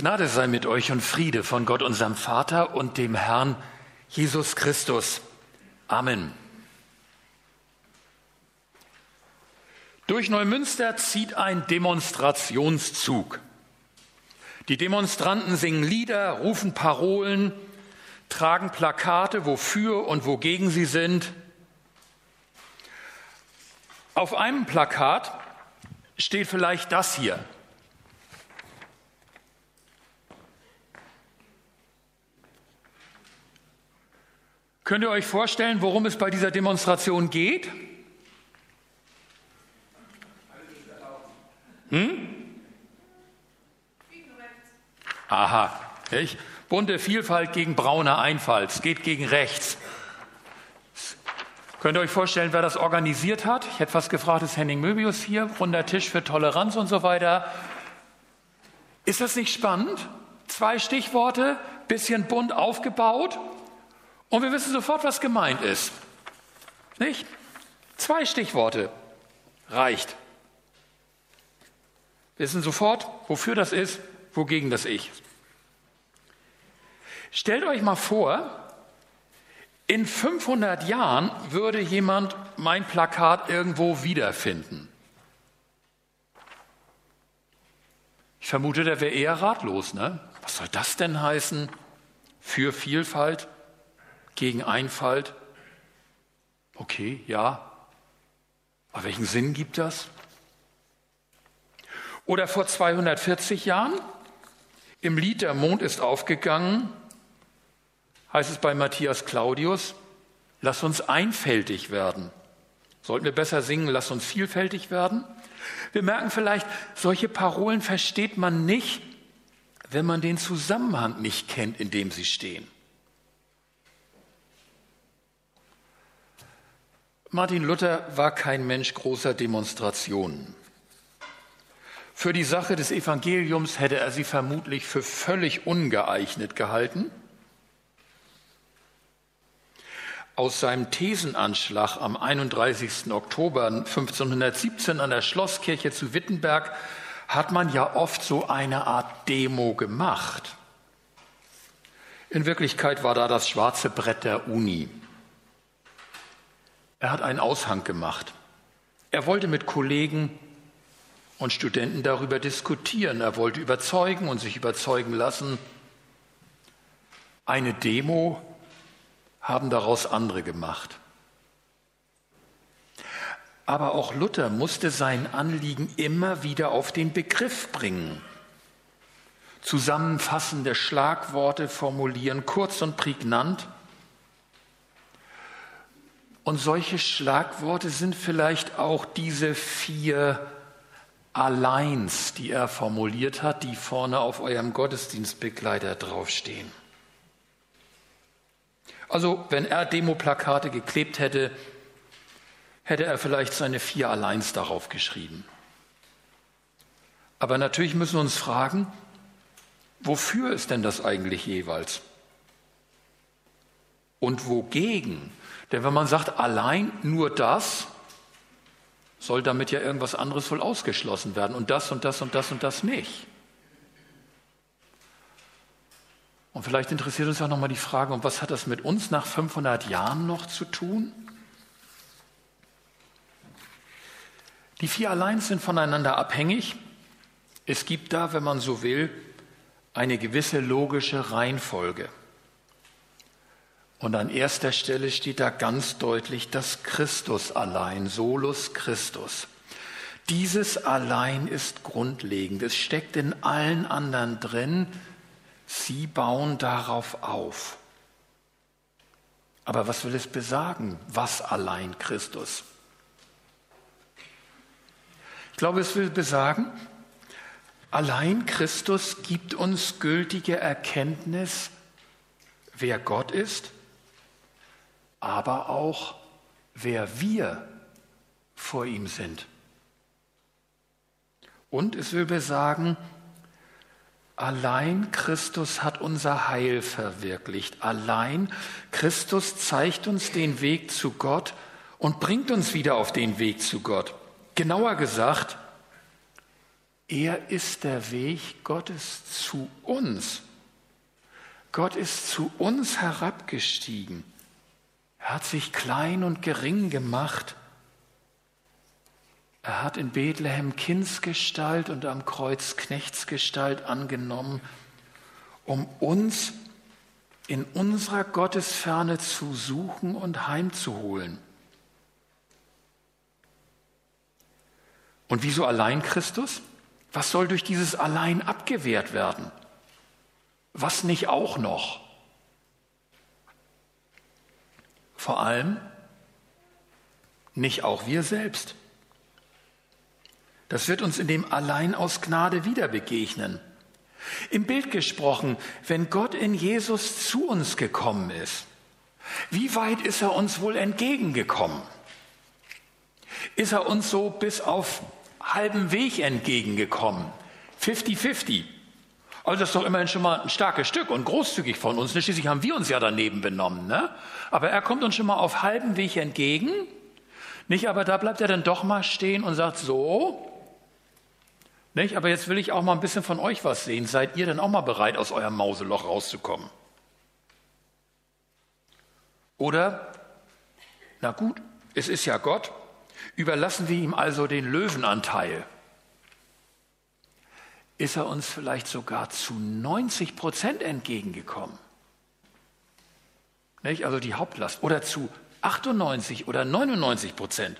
Gnade sei mit euch und Friede von Gott, unserem Vater und dem Herrn Jesus Christus. Amen. Durch Neumünster zieht ein Demonstrationszug. Die Demonstranten singen Lieder, rufen Parolen, tragen Plakate, wofür und wogegen sie sind. Auf einem Plakat steht vielleicht das hier. Könnt ihr euch vorstellen, worum es bei dieser Demonstration geht? Hm? Aha, nicht? bunte Vielfalt gegen braune Einfalt. Es geht gegen rechts. Könnt ihr euch vorstellen, wer das organisiert hat? Ich hätte fast gefragt, ist Henning Möbius hier, runder Tisch für Toleranz und so weiter. Ist das nicht spannend? Zwei Stichworte, bisschen bunt aufgebaut. Und wir wissen sofort, was gemeint ist. Nicht? Zwei Stichworte reicht. Wir wissen sofort, wofür das ist, wogegen das ich. Stellt euch mal vor, in 500 Jahren würde jemand mein Plakat irgendwo wiederfinden. Ich vermute, der wäre eher ratlos. Ne? Was soll das denn heißen? Für Vielfalt? Gegen Einfalt. Okay, ja. Aber welchen Sinn gibt das? Oder vor 240 Jahren im Lied Der Mond ist aufgegangen, heißt es bei Matthias Claudius, lass uns einfältig werden. Sollten wir besser singen, lass uns vielfältig werden? Wir merken vielleicht, solche Parolen versteht man nicht, wenn man den Zusammenhang nicht kennt, in dem sie stehen. Martin Luther war kein Mensch großer Demonstrationen. Für die Sache des Evangeliums hätte er sie vermutlich für völlig ungeeignet gehalten. Aus seinem Thesenanschlag am 31. Oktober 1517 an der Schlosskirche zu Wittenberg hat man ja oft so eine Art Demo gemacht. In Wirklichkeit war da das schwarze Brett der Uni. Er hat einen Aushang gemacht. Er wollte mit Kollegen und Studenten darüber diskutieren. Er wollte überzeugen und sich überzeugen lassen. Eine Demo haben daraus andere gemacht. Aber auch Luther musste sein Anliegen immer wieder auf den Begriff bringen. Zusammenfassende Schlagworte formulieren, kurz und prägnant – und solche Schlagworte sind vielleicht auch diese vier Alleins, die er formuliert hat, die vorne auf eurem Gottesdienstbegleiter draufstehen. Also, wenn er Demoplakate geklebt hätte, hätte er vielleicht seine vier Alleins darauf geschrieben. Aber natürlich müssen wir uns fragen, wofür ist denn das eigentlich jeweils? Und wogegen denn wenn man sagt, allein nur das, soll damit ja irgendwas anderes wohl ausgeschlossen werden und das und das und das und das nicht. Und vielleicht interessiert uns auch nochmal die Frage, und was hat das mit uns nach 500 Jahren noch zu tun? Die vier allein sind voneinander abhängig. Es gibt da, wenn man so will, eine gewisse logische Reihenfolge. Und an erster Stelle steht da ganz deutlich das Christus allein, solus Christus. Dieses allein ist grundlegend. Es steckt in allen anderen drin. Sie bauen darauf auf. Aber was will es besagen? Was allein Christus? Ich glaube, es will besagen, allein Christus gibt uns gültige Erkenntnis, wer Gott ist aber auch wer wir vor ihm sind. Und es will besagen, allein Christus hat unser Heil verwirklicht. Allein Christus zeigt uns den Weg zu Gott und bringt uns wieder auf den Weg zu Gott. Genauer gesagt, Er ist der Weg Gottes zu uns. Gott ist zu uns herabgestiegen. Er hat sich klein und gering gemacht. Er hat in Bethlehem Kindsgestalt und am Kreuz Knechtsgestalt angenommen, um uns in unserer Gottesferne zu suchen und heimzuholen. Und wieso allein Christus? Was soll durch dieses Allein abgewehrt werden? Was nicht auch noch? Vor allem nicht auch wir selbst. Das wird uns in dem Allein aus Gnade wieder begegnen. Im Bild gesprochen, wenn Gott in Jesus zu uns gekommen ist, wie weit ist er uns wohl entgegengekommen? Ist er uns so bis auf halben Weg entgegengekommen? 50-50. Also das ist doch immerhin schon mal ein starkes Stück und großzügig von uns. Schließlich haben wir uns ja daneben benommen. Ne? Aber er kommt uns schon mal auf halbem Weg entgegen. Nicht, aber da bleibt er dann doch mal stehen und sagt so, nicht? Aber jetzt will ich auch mal ein bisschen von euch was sehen. Seid ihr denn auch mal bereit, aus eurem Mauseloch rauszukommen? Oder, na gut, es ist ja Gott, überlassen wir ihm also den Löwenanteil. Ist er uns vielleicht sogar zu 90 Prozent entgegengekommen? Nicht? Also die Hauptlast. Oder zu 98 oder 99 Prozent.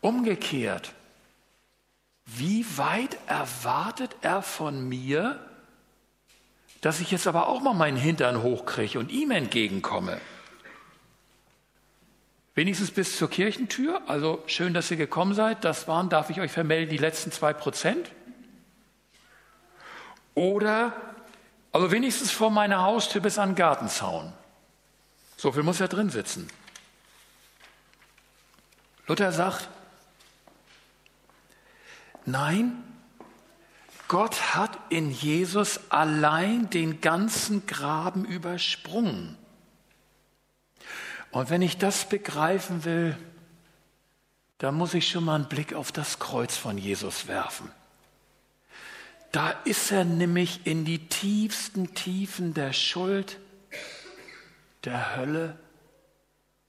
Umgekehrt, wie weit erwartet er von mir, dass ich jetzt aber auch mal meinen Hintern hochkriege und ihm entgegenkomme? Wenigstens bis zur Kirchentür. Also schön, dass ihr gekommen seid. Das waren, darf ich euch vermelden, die letzten zwei Prozent. Oder, also wenigstens vor meiner Haustür bis an den Gartenzaun. So viel muss ja drin sitzen. Luther sagt, Nein, Gott hat in Jesus allein den ganzen Graben übersprungen. Und wenn ich das begreifen will, dann muss ich schon mal einen Blick auf das Kreuz von Jesus werfen. Da ist er nämlich in die tiefsten Tiefen der Schuld, der Hölle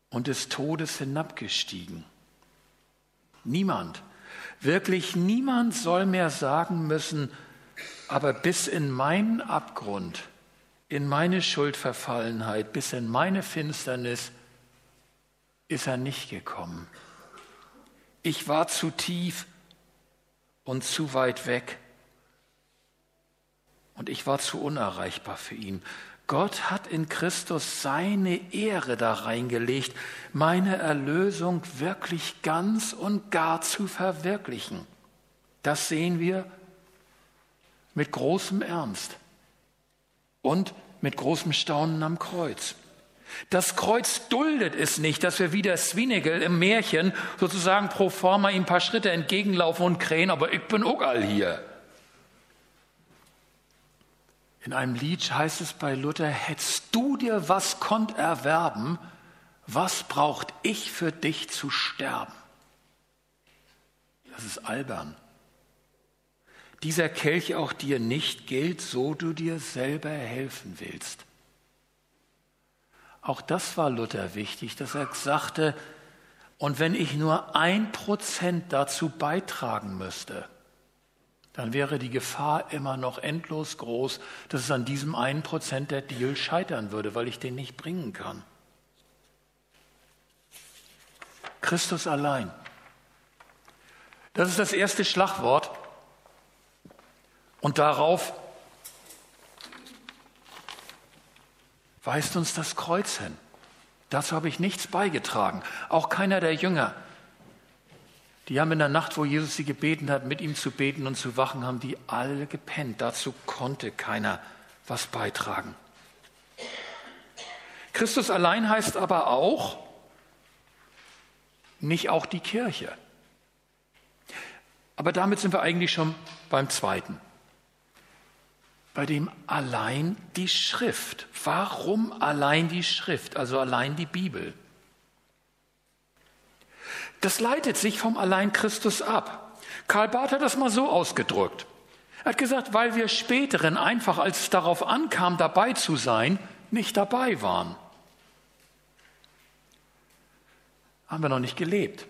und des Todes hinabgestiegen. Niemand Wirklich niemand soll mehr sagen müssen, aber bis in meinen Abgrund, in meine Schuldverfallenheit, bis in meine Finsternis ist er nicht gekommen. Ich war zu tief und zu weit weg und ich war zu unerreichbar für ihn. Gott hat in Christus seine Ehre da reingelegt, meine Erlösung wirklich ganz und gar zu verwirklichen. Das sehen wir mit großem Ernst und mit großem Staunen am Kreuz. Das Kreuz duldet es nicht, dass wir wie der Swinegel im Märchen sozusagen pro forma ihm ein paar Schritte entgegenlaufen und krähen, aber ich bin auch all hier. In einem Lied heißt es bei Luther, hättest du dir was konnt erwerben, was braucht ich für dich zu sterben? Das ist albern. Dieser Kelch auch dir nicht gilt, so du dir selber helfen willst. Auch das war Luther wichtig, dass er sagte, und wenn ich nur ein Prozent dazu beitragen müsste, dann wäre die Gefahr immer noch endlos groß, dass es an diesem einen Prozent der Deal scheitern würde, weil ich den nicht bringen kann. Christus allein. Das ist das erste Schlagwort. Und darauf weist uns das Kreuz hin. Dazu habe ich nichts beigetragen, auch keiner der Jünger. Die haben in der Nacht, wo Jesus sie gebeten hat, mit ihm zu beten und zu wachen, haben die alle gepennt. Dazu konnte keiner was beitragen. Christus allein heißt aber auch, nicht auch die Kirche. Aber damit sind wir eigentlich schon beim zweiten. Bei dem allein die Schrift. Warum allein die Schrift, also allein die Bibel? Das leitet sich vom Allein Christus ab. Karl Barth hat das mal so ausgedrückt. Er hat gesagt, weil wir späteren einfach, als es darauf ankam, dabei zu sein, nicht dabei waren. Haben wir noch nicht gelebt.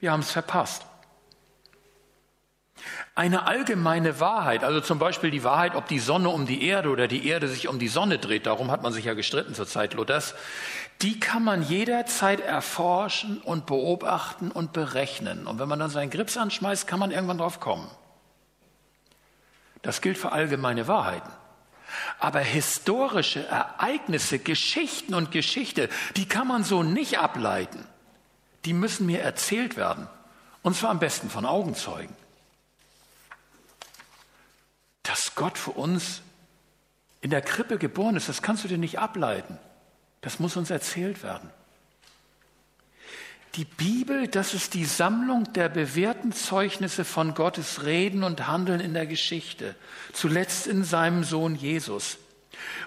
Wir haben es verpasst. Eine allgemeine Wahrheit, also zum Beispiel die Wahrheit, ob die Sonne um die Erde oder die Erde sich um die Sonne dreht, darum hat man sich ja gestritten zur Zeit Luthers, die kann man jederzeit erforschen und beobachten und berechnen. Und wenn man dann seinen Grips anschmeißt, kann man irgendwann drauf kommen. Das gilt für allgemeine Wahrheiten. Aber historische Ereignisse, Geschichten und Geschichte, die kann man so nicht ableiten. Die müssen mir erzählt werden. Und zwar am besten von Augenzeugen. Dass Gott für uns in der Krippe geboren ist, das kannst du dir nicht ableiten. Das muss uns erzählt werden. Die Bibel, das ist die Sammlung der bewährten Zeugnisse von Gottes Reden und Handeln in der Geschichte, zuletzt in seinem Sohn Jesus.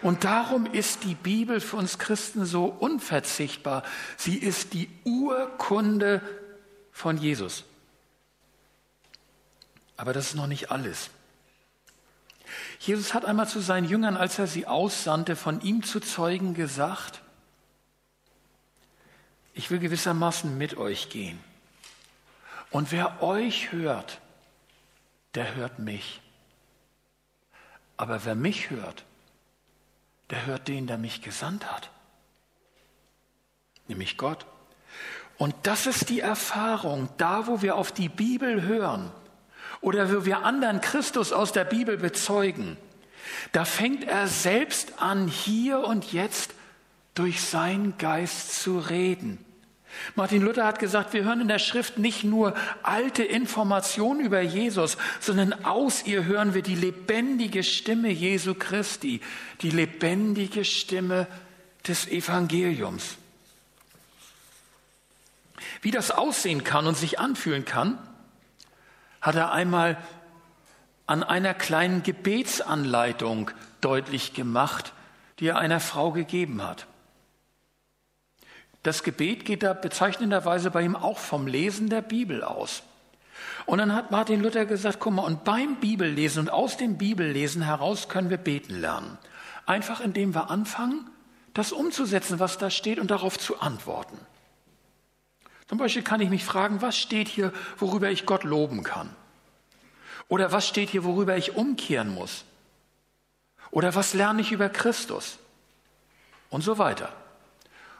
Und darum ist die Bibel für uns Christen so unverzichtbar. Sie ist die Urkunde von Jesus. Aber das ist noch nicht alles. Jesus hat einmal zu seinen Jüngern, als er sie aussandte, von ihm zu Zeugen gesagt, ich will gewissermaßen mit euch gehen. Und wer euch hört, der hört mich. Aber wer mich hört, der hört den, der mich gesandt hat, nämlich Gott. Und das ist die Erfahrung, da wo wir auf die Bibel hören oder wo wir anderen Christus aus der Bibel bezeugen, da fängt er selbst an, hier und jetzt durch seinen Geist zu reden. Martin Luther hat gesagt, wir hören in der Schrift nicht nur alte Informationen über Jesus, sondern aus ihr hören wir die lebendige Stimme Jesu Christi, die lebendige Stimme des Evangeliums. Wie das aussehen kann und sich anfühlen kann, hat er einmal an einer kleinen Gebetsanleitung deutlich gemacht, die er einer Frau gegeben hat. Das Gebet geht da bezeichnenderweise bei ihm auch vom Lesen der Bibel aus. Und dann hat Martin Luther gesagt, guck mal, und beim Bibellesen und aus dem Bibellesen heraus können wir beten lernen. Einfach indem wir anfangen, das umzusetzen, was da steht und darauf zu antworten. Zum Beispiel kann ich mich fragen, was steht hier, worüber ich Gott loben kann? Oder was steht hier, worüber ich umkehren muss? Oder was lerne ich über Christus? Und so weiter.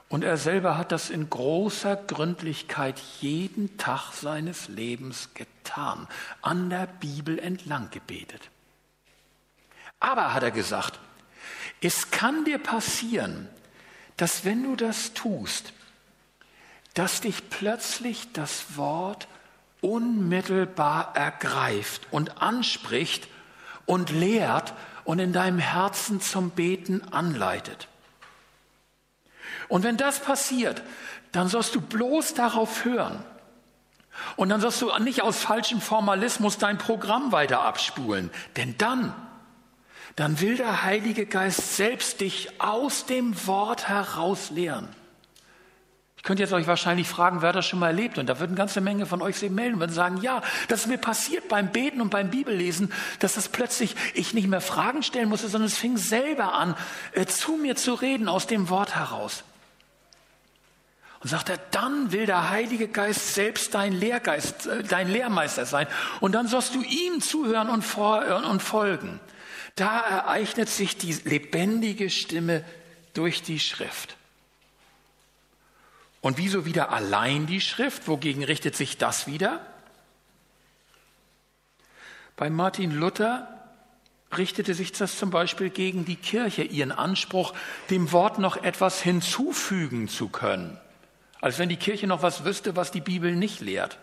Und er selber hat das in großer Gründlichkeit jeden Tag seines Lebens getan, an der Bibel entlang gebetet. Aber, hat er gesagt, es kann dir passieren, dass wenn du das tust, dass dich plötzlich das Wort unmittelbar ergreift und anspricht und lehrt und in deinem Herzen zum Beten anleitet. Und wenn das passiert, dann sollst du bloß darauf hören. Und dann sollst du nicht aus falschem Formalismus dein Programm weiter abspulen. Denn dann, dann will der Heilige Geist selbst dich aus dem Wort heraus lehren. Ich könnte jetzt euch wahrscheinlich fragen, wer das schon mal erlebt. Und da würden ganze Menge von euch sich melden und sagen, ja, das ist mir passiert beim Beten und beim Bibellesen, dass das plötzlich ich nicht mehr Fragen stellen musste, sondern es fing selber an, äh, zu mir zu reden aus dem Wort heraus. Und sagt er, dann will der Heilige Geist selbst dein Lehrgeist, äh, dein Lehrmeister sein. Und dann sollst du ihm zuhören äh, und folgen. Da ereignet sich die lebendige Stimme durch die Schrift. Und wieso wieder allein die Schrift? Wogegen richtet sich das wieder? Bei Martin Luther richtete sich das zum Beispiel gegen die Kirche, ihren Anspruch, dem Wort noch etwas hinzufügen zu können als wenn die Kirche noch was wüsste, was die Bibel nicht lehrt.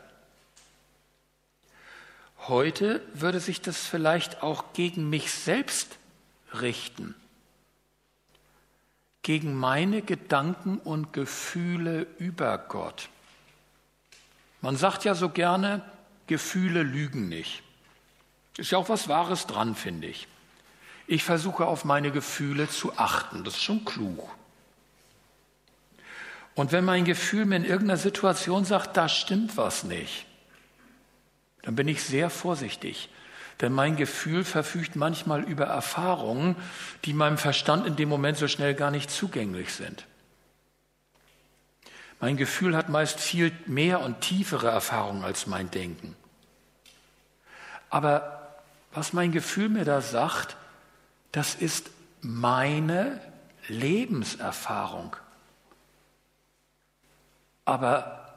Heute würde sich das vielleicht auch gegen mich selbst richten, gegen meine Gedanken und Gefühle über Gott. Man sagt ja so gerne, Gefühle lügen nicht. Ist ja auch was Wahres dran, finde ich. Ich versuche auf meine Gefühle zu achten, das ist schon klug. Und wenn mein Gefühl mir in irgendeiner Situation sagt, da stimmt was nicht, dann bin ich sehr vorsichtig. Denn mein Gefühl verfügt manchmal über Erfahrungen, die meinem Verstand in dem Moment so schnell gar nicht zugänglich sind. Mein Gefühl hat meist viel mehr und tiefere Erfahrungen als mein Denken. Aber was mein Gefühl mir da sagt, das ist meine Lebenserfahrung. Aber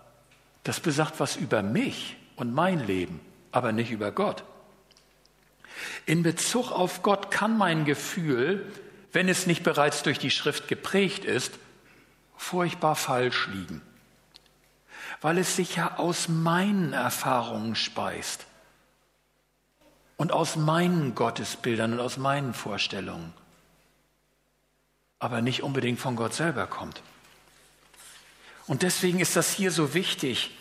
das besagt was über mich und mein Leben, aber nicht über Gott. In Bezug auf Gott kann mein Gefühl, wenn es nicht bereits durch die Schrift geprägt ist, furchtbar falsch liegen, weil es sich ja aus meinen Erfahrungen speist und aus meinen Gottesbildern und aus meinen Vorstellungen, aber nicht unbedingt von Gott selber kommt. Und deswegen ist das hier so wichtig,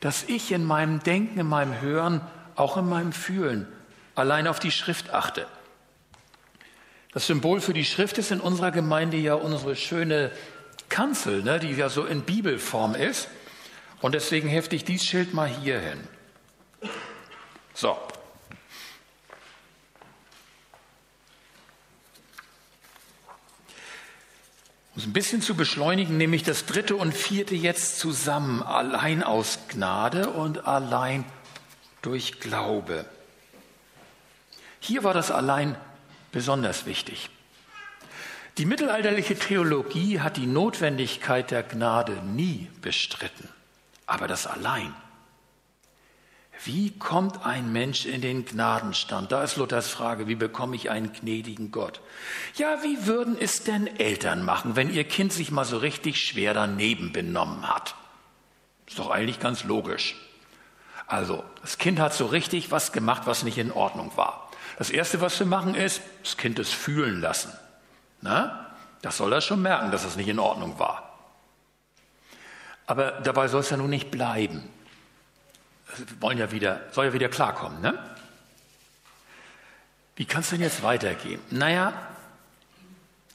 dass ich in meinem Denken, in meinem Hören, auch in meinem Fühlen allein auf die Schrift achte. Das Symbol für die Schrift ist in unserer Gemeinde ja unsere schöne Kanzel, ne, die ja so in Bibelform ist. Und deswegen hefte ich dieses Schild mal hier hin. So. Um es ein bisschen zu beschleunigen, nehme ich das dritte und vierte jetzt zusammen, allein aus Gnade und allein durch Glaube. Hier war das allein besonders wichtig. Die mittelalterliche Theologie hat die Notwendigkeit der Gnade nie bestritten, aber das allein. Wie kommt ein Mensch in den Gnadenstand? Da ist Luthers Frage, wie bekomme ich einen gnädigen Gott? Ja, wie würden es denn Eltern machen, wenn ihr Kind sich mal so richtig schwer daneben benommen hat? Ist doch eigentlich ganz logisch. Also, das Kind hat so richtig was gemacht, was nicht in Ordnung war. Das Erste, was wir machen, ist, das Kind es fühlen lassen. Na? Das soll er schon merken, dass es nicht in Ordnung war. Aber dabei soll es ja nun nicht bleiben. Wir wollen ja wieder, soll ja wieder klarkommen, ne? Wie kann es denn jetzt weitergehen? Naja,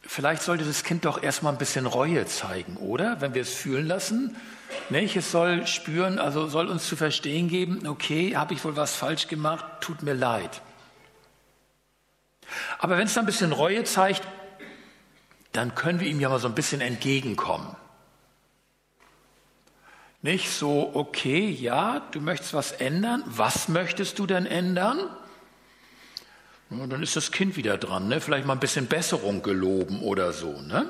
vielleicht sollte das Kind doch erstmal ein bisschen Reue zeigen, oder? Wenn wir es fühlen lassen. Nicht? Es soll spüren, also soll uns zu verstehen geben, okay, habe ich wohl was falsch gemacht, tut mir leid. Aber wenn es dann ein bisschen Reue zeigt, dann können wir ihm ja mal so ein bisschen entgegenkommen. Nicht so, okay, ja, du möchtest was ändern. Was möchtest du denn ändern? Und dann ist das Kind wieder dran, ne? vielleicht mal ein bisschen Besserung geloben oder so. Ne?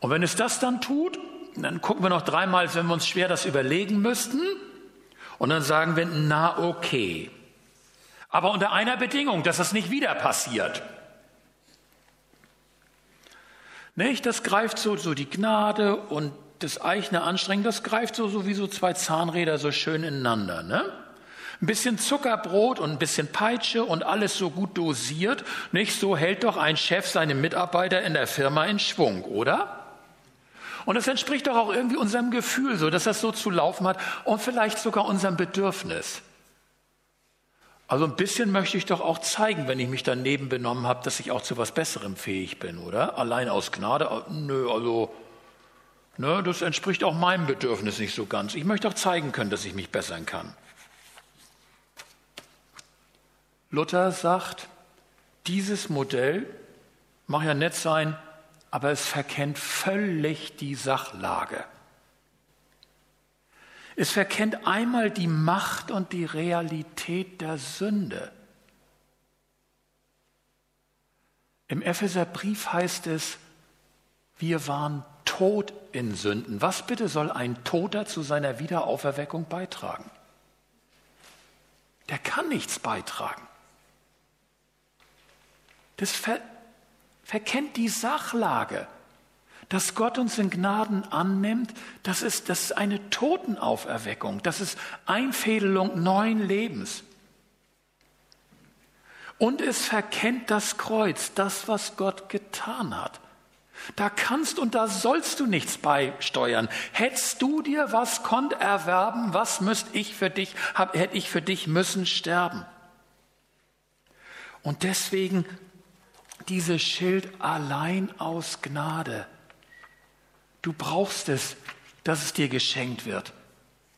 Und wenn es das dann tut, dann gucken wir noch dreimal, wenn wir uns schwer das überlegen müssten. Und dann sagen wir, na okay. Aber unter einer Bedingung, dass das nicht wieder passiert. Nicht? Das greift so, so die Gnade und das eigene Anstrengen, das greift so, so wie so zwei Zahnräder so schön ineinander. Ne? Ein bisschen Zuckerbrot und ein bisschen Peitsche und alles so gut dosiert. Nicht so hält doch ein Chef seine Mitarbeiter in der Firma in Schwung, oder? Und das entspricht doch auch irgendwie unserem Gefühl, so dass das so zu laufen hat und vielleicht sogar unserem Bedürfnis. Also ein bisschen möchte ich doch auch zeigen, wenn ich mich daneben benommen habe, dass ich auch zu was Besserem fähig bin, oder? Allein aus Gnade? Nö, also Ne, das entspricht auch meinem Bedürfnis nicht so ganz. Ich möchte auch zeigen können, dass ich mich bessern kann. Luther sagt, dieses Modell mag ja nett sein, aber es verkennt völlig die Sachlage. Es verkennt einmal die Macht und die Realität der Sünde. Im Epheserbrief heißt es, wir waren tot in Sünden. Was bitte soll ein Toter zu seiner Wiederauferweckung beitragen? Der kann nichts beitragen. Das ver verkennt die Sachlage. Dass Gott uns in Gnaden annimmt, das ist, das ist eine Totenauferweckung, das ist Einfädelung neuen Lebens. Und es verkennt das Kreuz, das, was Gott getan hat. Da kannst und da sollst du nichts beisteuern. Hättest du dir was konnt erwerben, was müsste ich für dich, hab, hätte ich für dich müssen sterben. Und deswegen dieses Schild allein aus Gnade. Du brauchst es, dass es dir geschenkt wird.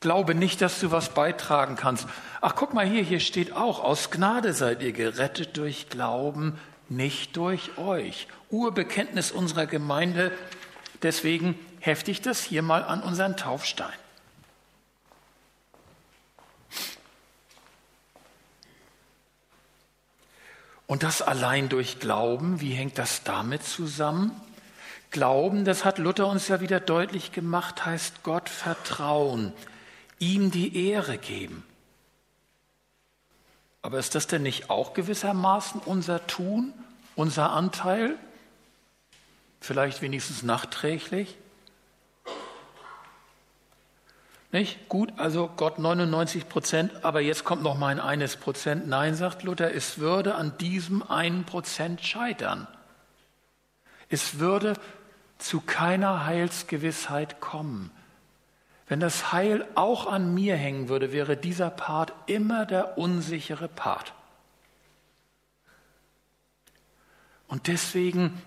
Glaube nicht, dass du was beitragen kannst. Ach, guck mal hier, hier steht auch, aus Gnade seid ihr gerettet durch Glauben, nicht durch euch. Urbekenntnis unserer Gemeinde. Deswegen hefte ich das hier mal an unseren Taufstein. Und das allein durch Glauben, wie hängt das damit zusammen? Glauben, das hat Luther uns ja wieder deutlich gemacht, heißt Gott vertrauen ihm die Ehre geben. Aber ist das denn nicht auch gewissermaßen unser Tun, unser Anteil? Vielleicht wenigstens nachträglich? Nicht? Gut, also Gott 99 Prozent, aber jetzt kommt noch mein eines Prozent. Nein, sagt Luther, es würde an diesem einen Prozent scheitern. Es würde zu keiner Heilsgewissheit kommen. Wenn das Heil auch an mir hängen würde, wäre dieser Part immer der unsichere Part. Und deswegen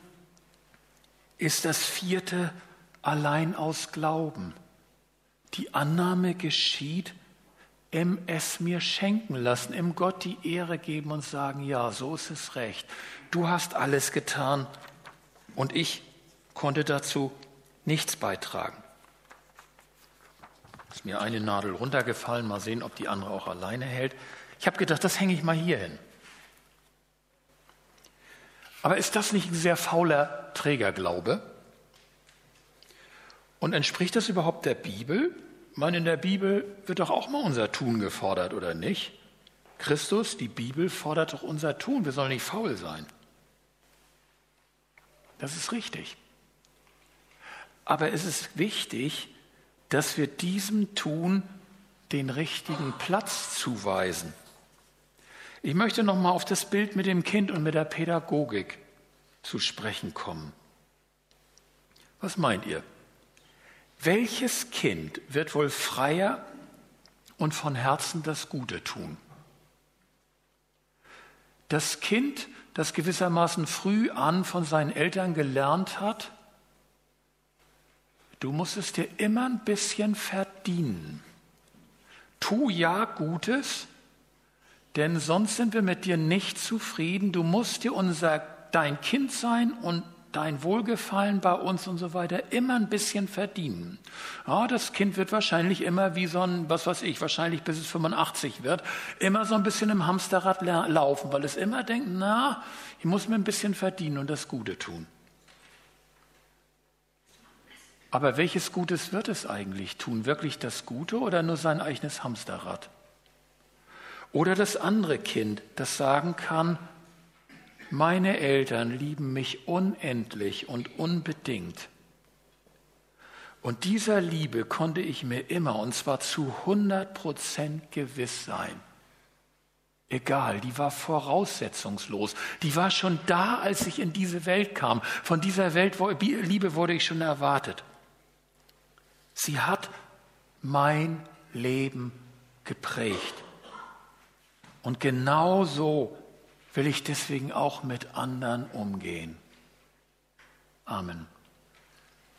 ist das vierte allein aus Glauben. Die Annahme geschieht im es mir schenken lassen, im Gott die Ehre geben und sagen, ja, so ist es recht. Du hast alles getan und ich konnte dazu nichts beitragen. Ist mir eine Nadel runtergefallen, mal sehen, ob die andere auch alleine hält. Ich habe gedacht, das hänge ich mal hier hin. Aber ist das nicht ein sehr fauler Trägerglaube? Und entspricht das überhaupt der Bibel? Ich meine, in der Bibel wird doch auch mal unser Tun gefordert, oder nicht? Christus, die Bibel fordert doch unser Tun. Wir sollen nicht faul sein. Das ist richtig. Aber es ist wichtig, dass wir diesem Tun den richtigen Platz zuweisen. Ich möchte noch mal auf das Bild mit dem Kind und mit der Pädagogik zu sprechen kommen. Was meint ihr? Welches Kind wird wohl freier und von Herzen das Gute tun? Das Kind, das gewissermaßen früh an von seinen Eltern gelernt hat, Du musst es dir immer ein bisschen verdienen. Tu ja Gutes, denn sonst sind wir mit dir nicht zufrieden. Du musst dir unser, dein Kind sein und dein Wohlgefallen bei uns und so weiter immer ein bisschen verdienen. Ja, das Kind wird wahrscheinlich immer wie so ein, was weiß ich, wahrscheinlich bis es 85 wird, immer so ein bisschen im Hamsterrad laufen, weil es immer denkt, na, ich muss mir ein bisschen verdienen und das Gute tun. Aber welches Gutes wird es eigentlich tun? Wirklich das Gute oder nur sein eigenes Hamsterrad? Oder das andere Kind, das sagen kann, meine Eltern lieben mich unendlich und unbedingt. Und dieser Liebe konnte ich mir immer, und zwar zu 100 Prozent gewiss sein. Egal, die war voraussetzungslos. Die war schon da, als ich in diese Welt kam. Von dieser Welt, Liebe wurde ich schon erwartet. Sie hat mein Leben geprägt. Und genau so will ich deswegen auch mit anderen umgehen. Amen.